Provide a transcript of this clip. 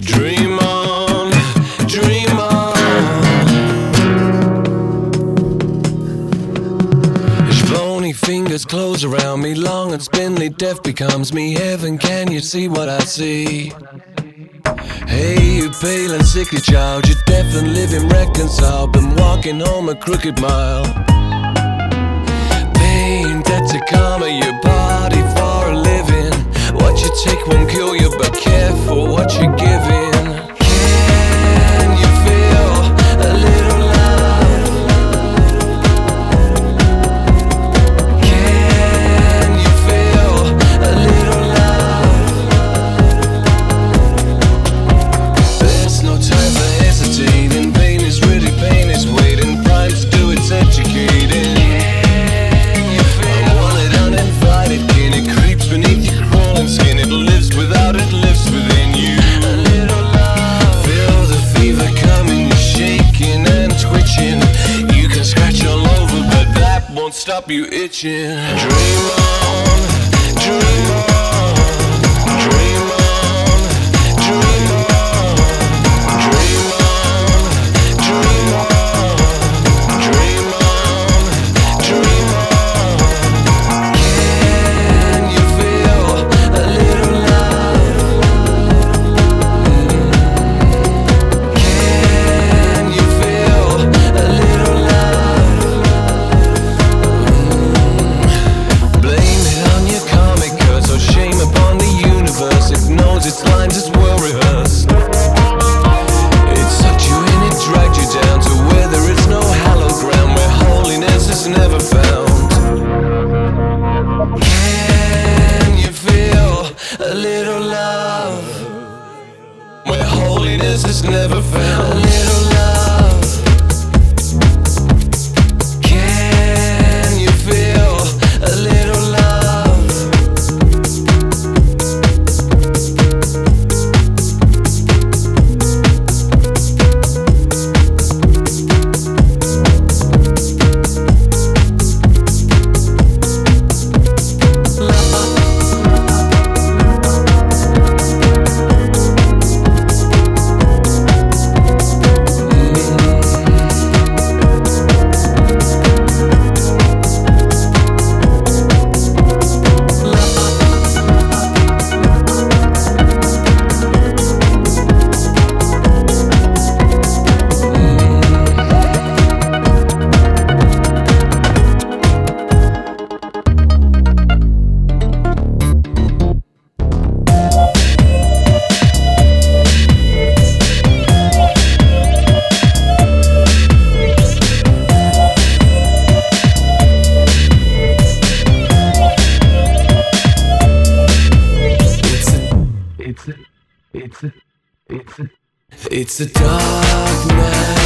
Dream on, dream on. Bony fingers close around me, long and spindly, death becomes me. Heaven, can you see what I see? Hey, you pale and sickly child, you're deaf and living reconciled, been walking home a crooked mile. stop you itching. Dream on, dream on. found. Can you feel a little love where holiness is never found? It's a, it's a, it's a dark night.